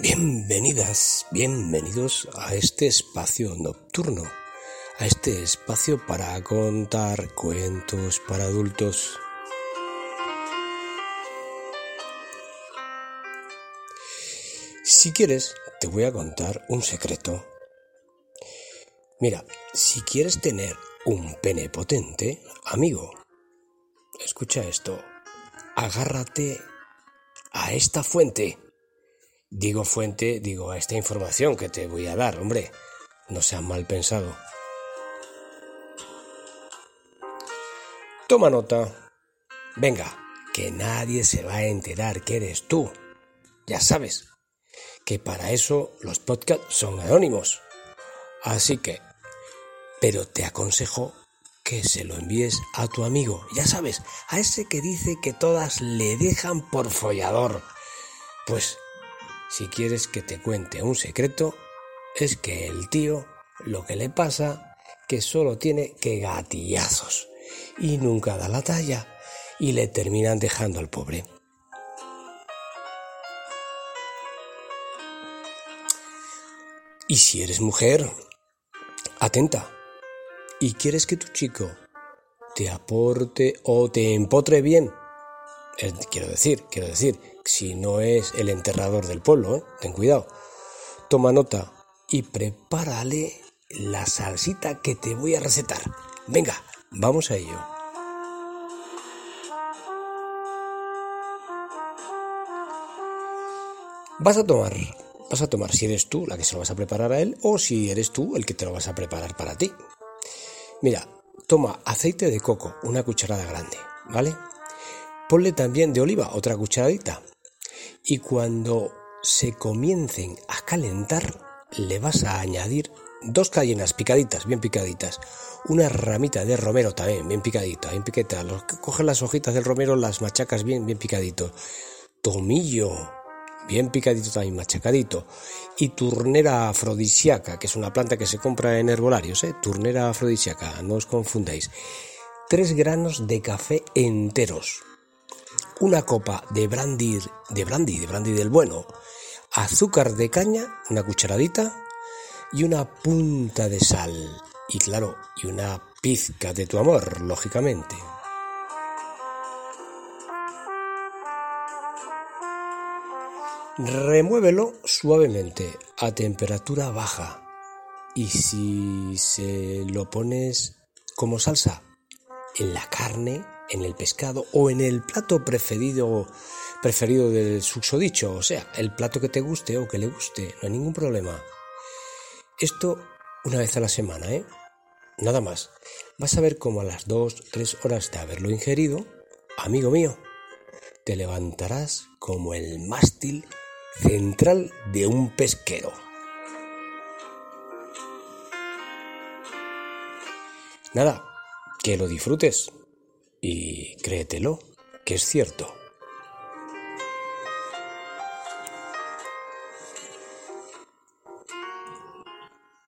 Bienvenidas, bienvenidos a este espacio nocturno, a este espacio para contar cuentos para adultos. Si quieres, te voy a contar un secreto. Mira, si quieres tener un pene potente, amigo, escucha esto, agárrate a esta fuente. Digo fuente, digo a esta información que te voy a dar, hombre, no seas mal pensado. Toma nota. Venga, que nadie se va a enterar que eres tú. Ya sabes, que para eso los podcasts son anónimos. Así que, pero te aconsejo que se lo envíes a tu amigo, ya sabes, a ese que dice que todas le dejan por follador. Pues, si quieres que te cuente un secreto, es que el tío lo que le pasa que solo tiene que gatillazos y nunca da la talla y le terminan dejando al pobre. Y si eres mujer, atenta, y quieres que tu chico te aporte o te empotre bien, eh, quiero decir, quiero decir, si no es el enterrador del pueblo, ¿eh? ten cuidado, toma nota y prepárale la salsita que te voy a recetar. Venga, vamos a ello. Vas a tomar vas a tomar si eres tú la que se lo vas a preparar a él o si eres tú el que te lo vas a preparar para ti. Mira, toma aceite de coco, una cucharada grande, ¿vale? Ponle también de oliva otra cucharadita. Y cuando se comiencen a calentar, le vas a añadir dos cayenas picaditas, bien picaditas, una ramita de romero también, bien picadita, bien piqueta. Coges las hojitas del romero, las machacas bien, bien picadito. Tomillo, bien picadito también, machacadito. Y turnera afrodisíaca, que es una planta que se compra en herbolarios, ¿eh? Turnera afrodisíaca, no os confundáis. Tres granos de café enteros. Una copa de brandy, de brandy, de brandy del bueno. Azúcar de caña, una cucharadita. Y una punta de sal. Y claro, y una pizca de tu amor, lógicamente. Remuévelo suavemente a temperatura baja y si se lo pones como salsa en la carne, en el pescado o en el plato preferido preferido del susodicho, o sea, el plato que te guste o que le guste, no hay ningún problema. Esto una vez a la semana, ¿eh? Nada más. Vas a ver cómo a las 2, 3 horas de haberlo ingerido, amigo mío, te levantarás como el mástil central de un pesquero. Nada, que lo disfrutes y créetelo, que es cierto.